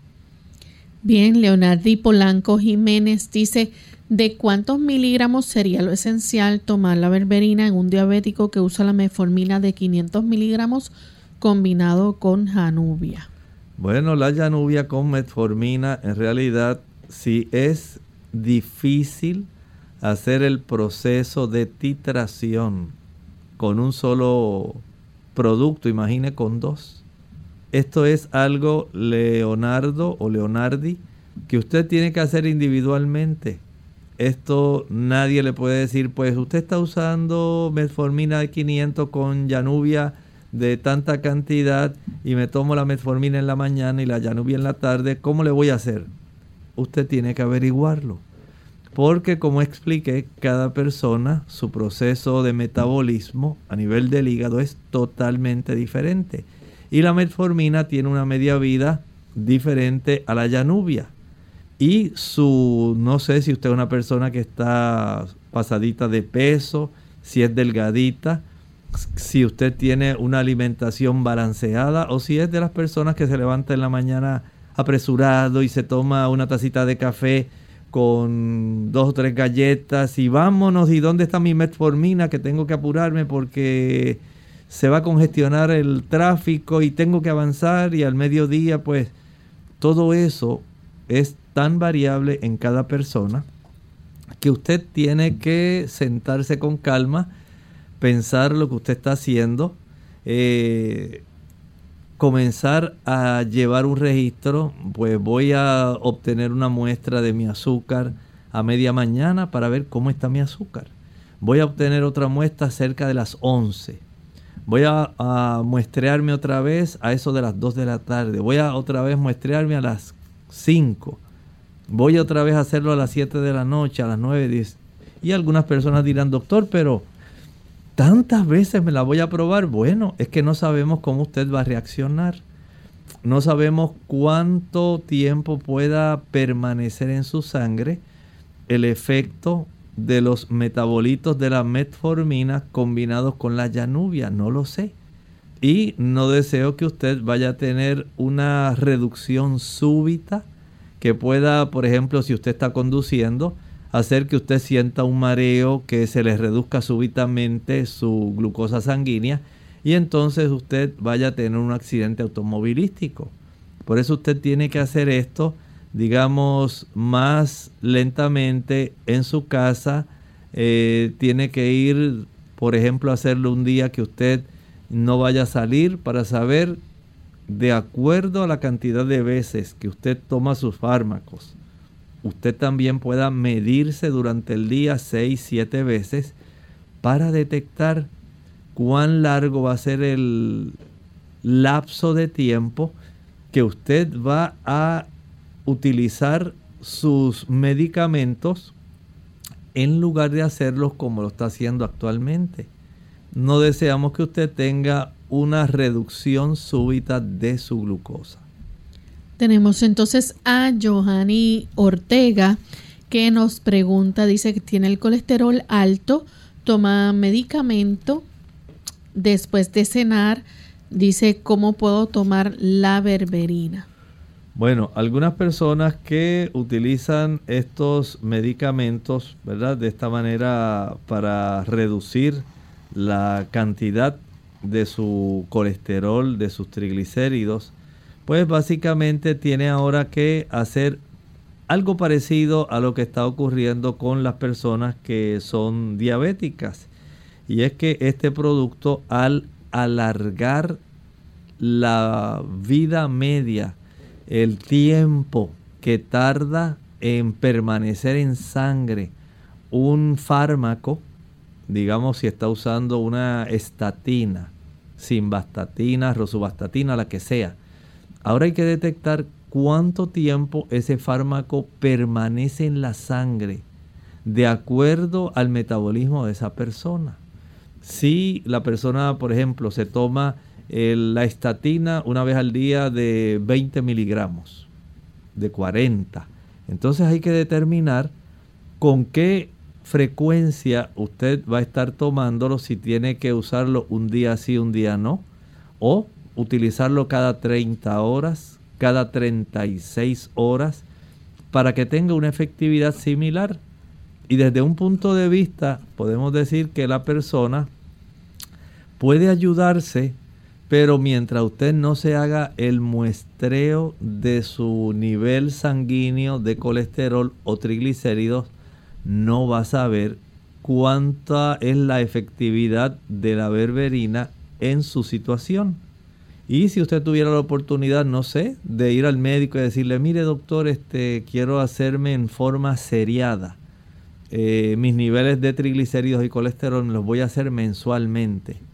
Bien, Leonardo Polanco Jiménez dice, ¿de cuántos miligramos sería lo esencial tomar la berberina en un diabético que usa la metformina de 500 miligramos combinado con janubia? Bueno, la janubia con metformina en realidad si es difícil hacer el proceso de titración con un solo producto, imagine con dos. Esto es algo Leonardo o Leonardi que usted tiene que hacer individualmente. Esto nadie le puede decir, pues usted está usando metformina de 500 con Janubia de tanta cantidad y me tomo la metformina en la mañana y la Janubia en la tarde, ¿cómo le voy a hacer? Usted tiene que averiguarlo. Porque como expliqué, cada persona, su proceso de metabolismo a nivel del hígado es totalmente diferente. Y la metformina tiene una media vida diferente a la Janubia. Y su, no sé si usted es una persona que está pasadita de peso, si es delgadita, si usted tiene una alimentación balanceada o si es de las personas que se levanta en la mañana apresurado y se toma una tacita de café con dos o tres galletas y vámonos y dónde está mi metformina que tengo que apurarme porque se va a congestionar el tráfico y tengo que avanzar y al mediodía pues todo eso es tan variable en cada persona que usted tiene que sentarse con calma pensar lo que usted está haciendo, eh, comenzar a llevar un registro, pues voy a obtener una muestra de mi azúcar a media mañana para ver cómo está mi azúcar. Voy a obtener otra muestra cerca de las 11. Voy a, muestrearme otra vez a eso de las 2 de la tarde. Voy a otra vez muestrearme a las 5. Voy otra vez a hacerlo a las 7 de la noche, a las 9, 10. Y algunas personas dirán, doctor, pero tantas veces me la voy a probar. Bueno, es que no sabemos cómo usted va a reaccionar. No sabemos cuánto tiempo pueda permanecer en su sangre el efecto de los metabolitos de la metformina combinados con la llanubia. No lo sé. Y no deseo que usted vaya a tener una reducción súbita que pueda, por ejemplo, si usted está conduciendo, hacer que usted sienta un mareo, que se le reduzca súbitamente su glucosa sanguínea y entonces usted vaya a tener un accidente automovilístico. Por eso usted tiene que hacer esto, digamos, más lentamente en su casa. Eh, tiene que ir, por ejemplo, hacerlo un día que usted no vaya a salir para saber, de acuerdo a la cantidad de veces que usted toma sus fármacos, usted también pueda medirse durante el día 6, 7 veces para detectar cuán largo va a ser el lapso de tiempo que usted va a utilizar sus medicamentos en lugar de hacerlos como lo está haciendo actualmente. No deseamos que usted tenga una reducción súbita de su glucosa. Tenemos entonces a Johanny Ortega que nos pregunta, dice que tiene el colesterol alto, toma medicamento después de cenar, dice cómo puedo tomar la berberina. Bueno, algunas personas que utilizan estos medicamentos, ¿verdad? De esta manera para reducir la cantidad de su colesterol, de sus triglicéridos, pues básicamente tiene ahora que hacer algo parecido a lo que está ocurriendo con las personas que son diabéticas. Y es que este producto al alargar la vida media, el tiempo que tarda en permanecer en sangre un fármaco, digamos si está usando una estatina, simvastatina, rosuvastatina, la que sea, Ahora hay que detectar cuánto tiempo ese fármaco permanece en la sangre de acuerdo al metabolismo de esa persona. Si la persona, por ejemplo, se toma la estatina una vez al día de 20 miligramos, de 40, entonces hay que determinar con qué frecuencia usted va a estar tomándolo, si tiene que usarlo un día sí, un día no, o utilizarlo cada 30 horas, cada 36 horas, para que tenga una efectividad similar. Y desde un punto de vista, podemos decir que la persona puede ayudarse, pero mientras usted no se haga el muestreo de su nivel sanguíneo de colesterol o triglicéridos, no va a saber cuánta es la efectividad de la berberina en su situación. Y si usted tuviera la oportunidad, no sé, de ir al médico y decirle, mire doctor, este, quiero hacerme en forma seriada. Eh, mis niveles de triglicéridos y colesterol los voy a hacer mensualmente.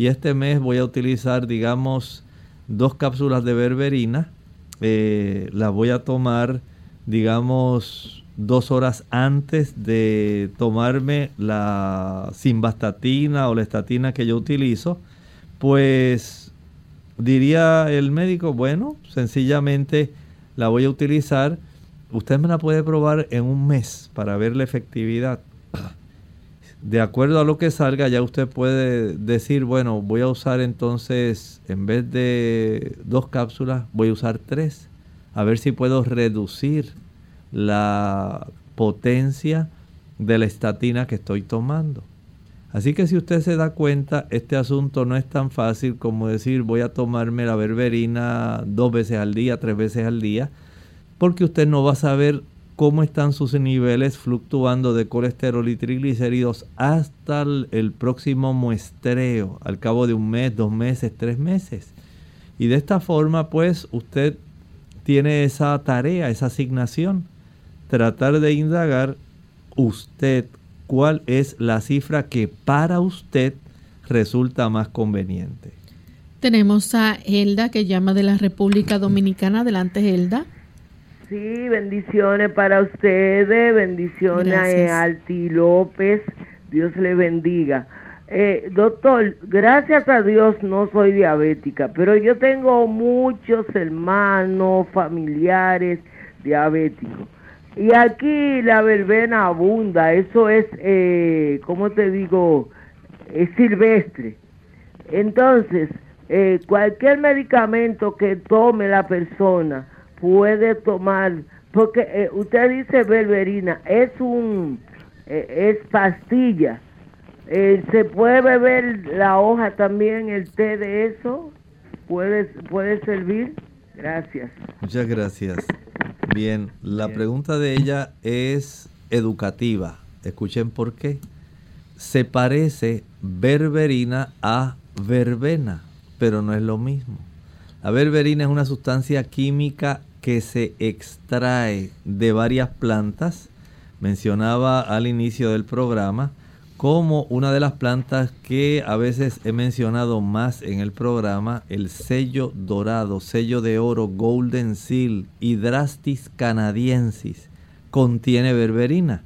Y este mes voy a utilizar, digamos, dos cápsulas de berberina. Eh, las voy a tomar, digamos, dos horas antes de tomarme la simvastatina o la estatina que yo utilizo, pues diría el médico, bueno, sencillamente la voy a utilizar. Usted me la puede probar en un mes para ver la efectividad. De acuerdo a lo que salga, ya usted puede decir, bueno, voy a usar entonces, en vez de dos cápsulas, voy a usar tres. A ver si puedo reducir la potencia de la estatina que estoy tomando. Así que si usted se da cuenta, este asunto no es tan fácil como decir voy a tomarme la berberina dos veces al día, tres veces al día, porque usted no va a saber cómo están sus niveles fluctuando de colesterol y triglicéridos hasta el, próximo muestreo, al cabo de un mes, dos meses, tres meses. Y de esta forma, pues, usted tiene esa tarea, esa asignación tratar de indagar usted cuál es la cifra que para usted resulta más conveniente. Tenemos a Elda que llama de la República Dominicana. Adelante, Elda. Sí, bendiciones para ustedes, bendiciones a Alti López, Dios le bendiga. Eh, doctor, gracias a Dios no soy diabética, pero yo tengo muchos hermanos, familiares diabéticos. Y aquí la verbena abunda, eso es, eh, ¿cómo te digo? Es silvestre. Entonces, eh, cualquier medicamento que tome la persona puede tomar, porque eh, usted dice berberina, es un, eh, es pastilla. ¿Se puede beber la hoja también, el té de eso? ¿Puede, puede servir? Gracias. Muchas gracias. Bien, la pregunta de ella es educativa. Escuchen por qué. Se parece berberina a verbena, pero no es lo mismo. La berberina es una sustancia química que se extrae de varias plantas. Mencionaba al inicio del programa como una de las plantas que a veces he mencionado más en el programa, el sello dorado, sello de oro, Golden Seal, Hydrastis canadiensis, contiene berberina.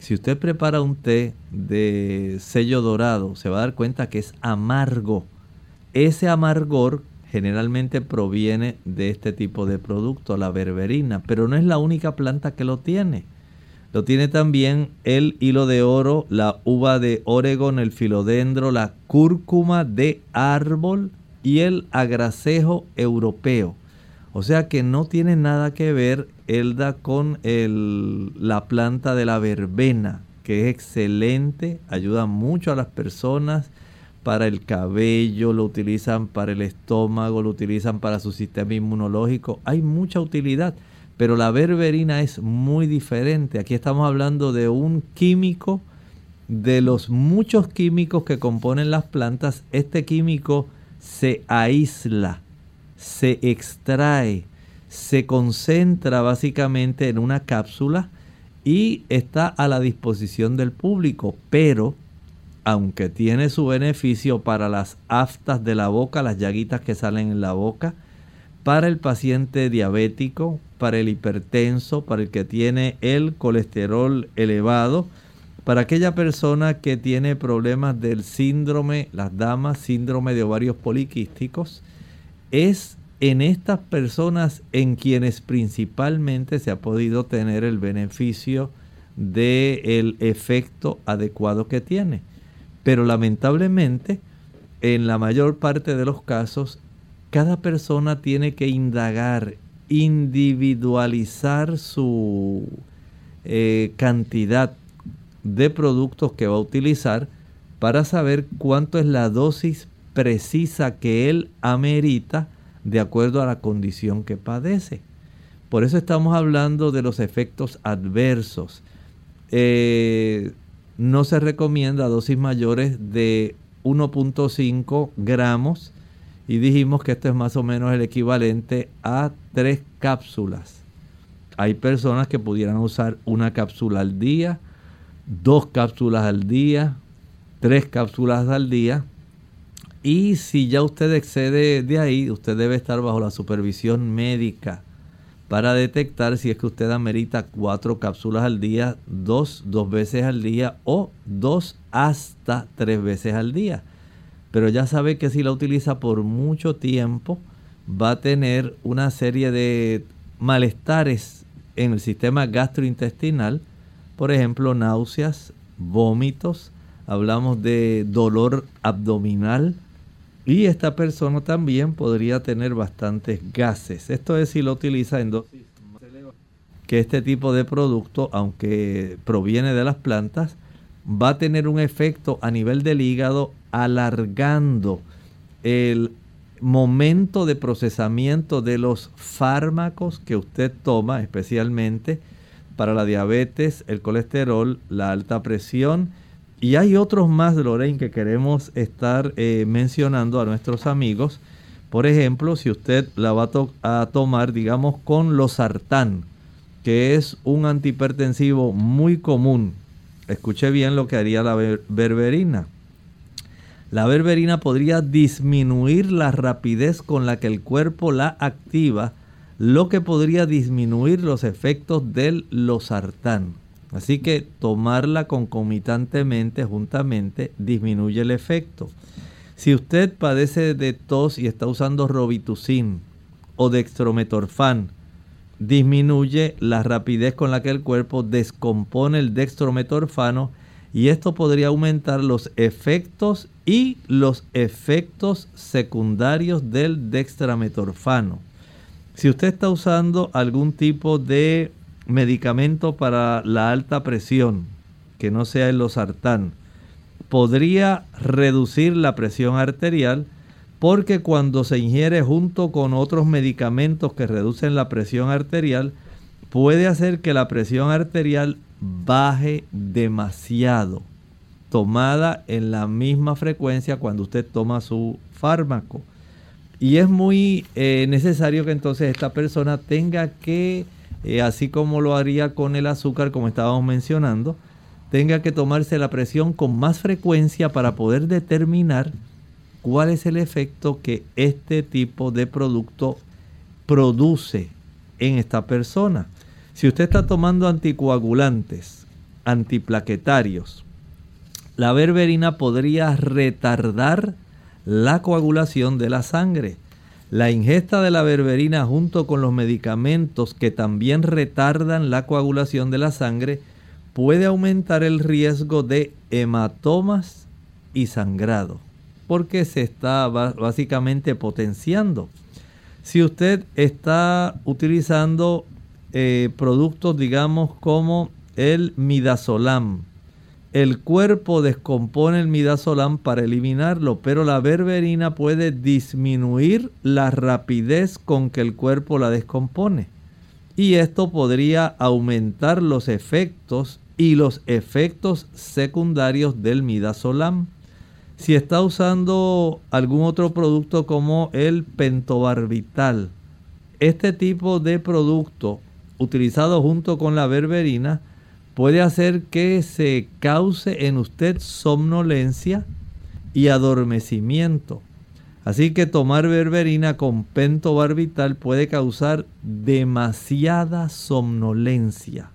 Si usted prepara un té de sello dorado, se va a dar cuenta que es amargo. Ese amargor generalmente proviene de este tipo de producto, la berberina, pero no es la única planta que lo tiene. Lo tiene también el hilo de oro, la uva de Oregon, el filodendro, la cúrcuma de árbol y el agracejo europeo. O sea que no tiene nada que ver Elda con la planta de la verbena, que es excelente, ayuda mucho a las personas para el cabello, lo utilizan para el estómago, lo utilizan para su sistema inmunológico. Hay mucha utilidad. Pero la berberina es muy diferente. Aquí estamos hablando de un químico, de los muchos químicos que componen las plantas. Este químico se aísla, se extrae, se concentra básicamente en una cápsula y está a la disposición del público. Pero, aunque tiene su beneficio para las aftas de la boca, las llaguitas que salen en la boca, para el paciente diabético, para el hipertenso, para el que tiene el colesterol elevado, Para aquella persona que tiene problemas del síndrome, las damas, síndrome de ovarios poliquísticos, es en estas personas en quienes principalmente se ha podido tener el beneficio del efecto adecuado que tiene. Pero lamentablemente, en la mayor parte de los casos, cada persona tiene que indagar, individualizar su eh, cantidad de productos que va a utilizar para saber cuánto es la dosis precisa que él amerita de acuerdo a la condición que padece. Por eso estamos hablando de los efectos adversos. Eh, no se recomienda dosis mayores de 1.5 gramos y dijimos que esto es más o menos el equivalente a tres cápsulas. Hay personas que pudieran usar una cápsula al día, dos cápsulas al día, tres cápsulas al día. Y si ya usted excede de ahí, usted debe estar bajo la supervisión médica para detectar si es que usted amerita cuatro cápsulas al día, dos, dos veces al día o dos hasta tres veces al día. Pero ya sabe que si la utiliza por mucho tiempo, va a tener una serie de malestares en el sistema gastrointestinal. Por ejemplo, náuseas, vómitos, hablamos de dolor abdominal y esta persona también podría tener bastantes gases. Esto es si lo utiliza en dosis. Que este tipo de producto, aunque proviene de las plantas, va a tener un efecto a nivel del hígado alargando el momento de procesamiento de los fármacos que usted toma, especialmente para la diabetes, el colesterol, la alta presión. Y hay otros más, Lorraine, que queremos estar eh, mencionando a nuestros amigos. Por ejemplo, si usted la va a, tomar, digamos, con losartán, que es un antihipertensivo muy común. Escuche bien lo que haría la berberina. La berberina podría disminuir la rapidez con la que el cuerpo la activa lo que podría disminuir los efectos del losartán. Así que tomarla concomitantemente, juntamente, disminuye el efecto. Si usted padece de tos y está usando Robitussin o dextrometorfan, disminuye la rapidez con la que el cuerpo descompone el dextrometorfano y esto podría aumentar los efectos y los efectos secundarios del dextrametorfano. Si usted está usando algún tipo de medicamento para la alta presión, que no sea el losartán, podría reducir la presión arterial porque cuando se ingiere junto con otros medicamentos que reducen la presión arterial, puede hacer que la presión arterial baje demasiado, tomada en la misma frecuencia cuando usted toma su fármaco. Y es muy eh, necesario que entonces esta persona tenga que, eh, así como lo haría con el azúcar, como estábamos mencionando, tenga que tomarse la presión con más frecuencia para poder determinar cuál es el efecto que este tipo de producto produce en esta persona. Si usted está tomando anticoagulantes, antiplaquetarios, la berberina podría retardar la coagulación de la sangre. La ingesta de la berberina junto con los medicamentos que también retardan la coagulación de la sangre puede aumentar el riesgo de hematomas y sangrado, porque se está básicamente potenciando. Si usted está utilizando eh, productos, digamos, como el midazolam, el cuerpo descompone el midazolam para eliminarlo, pero la berberina puede disminuir la rapidez con que el cuerpo la descompone. Y esto podría aumentar los efectos y los efectos secundarios del midazolam. Si está usando algún otro producto como el pentobarbital, este tipo de producto utilizado junto con la berberina puede hacer que se cause en usted somnolencia y adormecimiento. Así que tomar berberina con pentobarbital puede causar demasiada somnolencia.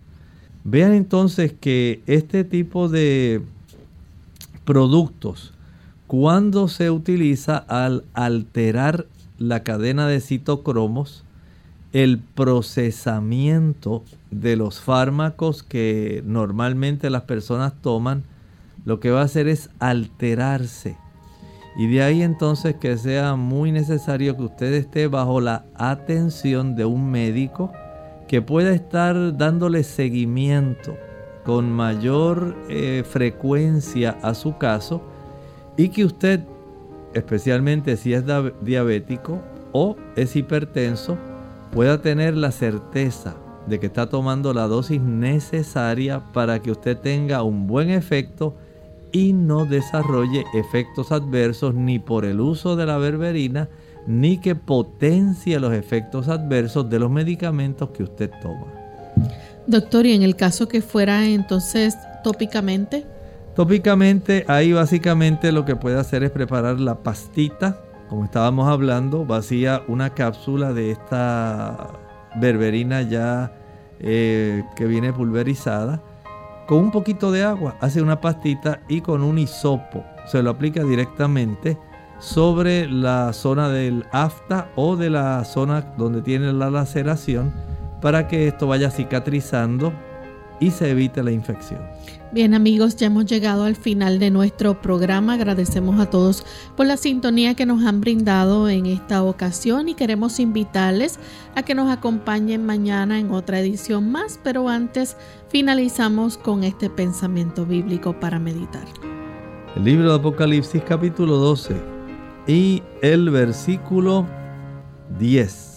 Vean entonces que este tipo de productos, cuando se utiliza al alterar la cadena de citocromos, el procesamiento de los fármacos que normalmente las personas toman, lo que va a hacer es alterarse. Y de ahí entonces que sea muy necesario que usted esté bajo la atención de un médico que pueda estar dándole seguimiento con mayor eh, frecuencia a su caso y que usted, especialmente si es diabético o es hipertenso, pueda tener la certeza de que está tomando la dosis necesaria para que usted tenga un buen efecto y no desarrolle efectos adversos ni por el uso de la berberina ni que potencie los efectos adversos de los medicamentos que usted toma. Doctor, y en el caso que fuera entonces tópicamente. Tópicamente, ahí básicamente lo que puede hacer es preparar la pastita como estábamos hablando, vacía una cápsula de esta berberina ya eh, que viene pulverizada con un poquito de agua, hace una pastita y con un hisopo se lo aplica directamente sobre la zona del afta o de la zona donde tiene la laceración para que esto vaya cicatrizando y se evite la infección. Bien amigos, ya hemos llegado al final de nuestro programa. Agradecemos a todos por la sintonía que nos han brindado en esta ocasión y queremos invitarles a que nos acompañen mañana en otra edición más, pero antes finalizamos con este pensamiento bíblico para meditar. El libro de Apocalipsis capítulo 12 y el versículo 10.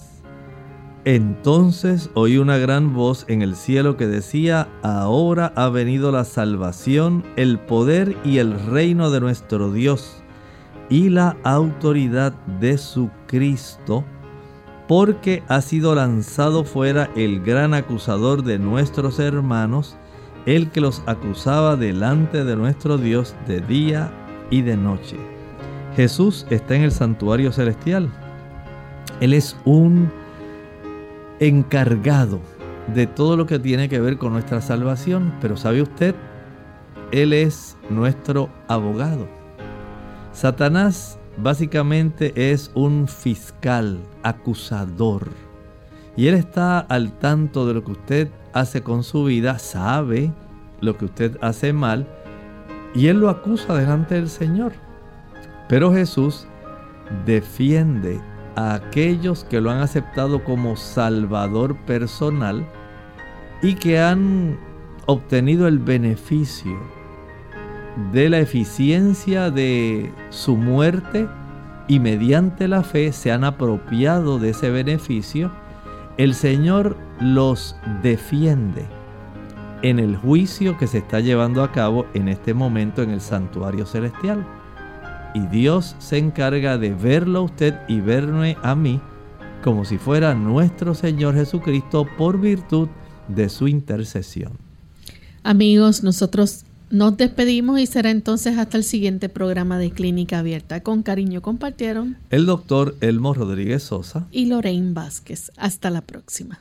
Entonces oí una gran voz en el cielo que decía, ahora ha venido la salvación, el poder y el reino de nuestro Dios y la autoridad de su Cristo, porque ha sido lanzado fuera el gran acusador de nuestros hermanos, el que los acusaba delante de nuestro Dios de día y de noche. Jesús está en el santuario celestial. Él es un encargado de todo lo que tiene que ver con nuestra salvación, pero ¿sabe usted? Él es nuestro abogado. Satanás básicamente es un fiscal, acusador. Y él está al tanto de lo que usted hace con su vida, sabe lo que usted hace mal, y él lo acusa delante del Señor. Pero Jesús defiende a aquellos que lo han aceptado como Salvador personal y que han obtenido el beneficio de la eficiencia de su muerte y mediante la fe se han apropiado de ese beneficio, el Señor los defiende en el juicio que se está llevando a cabo en este momento en el santuario celestial y Dios se encarga de verlo a usted y verme a mí como si fuera nuestro Señor Jesucristo por virtud de su intercesión. Amigos, nosotros nos despedimos y será entonces hasta el siguiente programa de Clínica Abierta. Con cariño compartieron el doctor Elmo Rodríguez Sosa y Lorraine Vázquez. Hasta la próxima.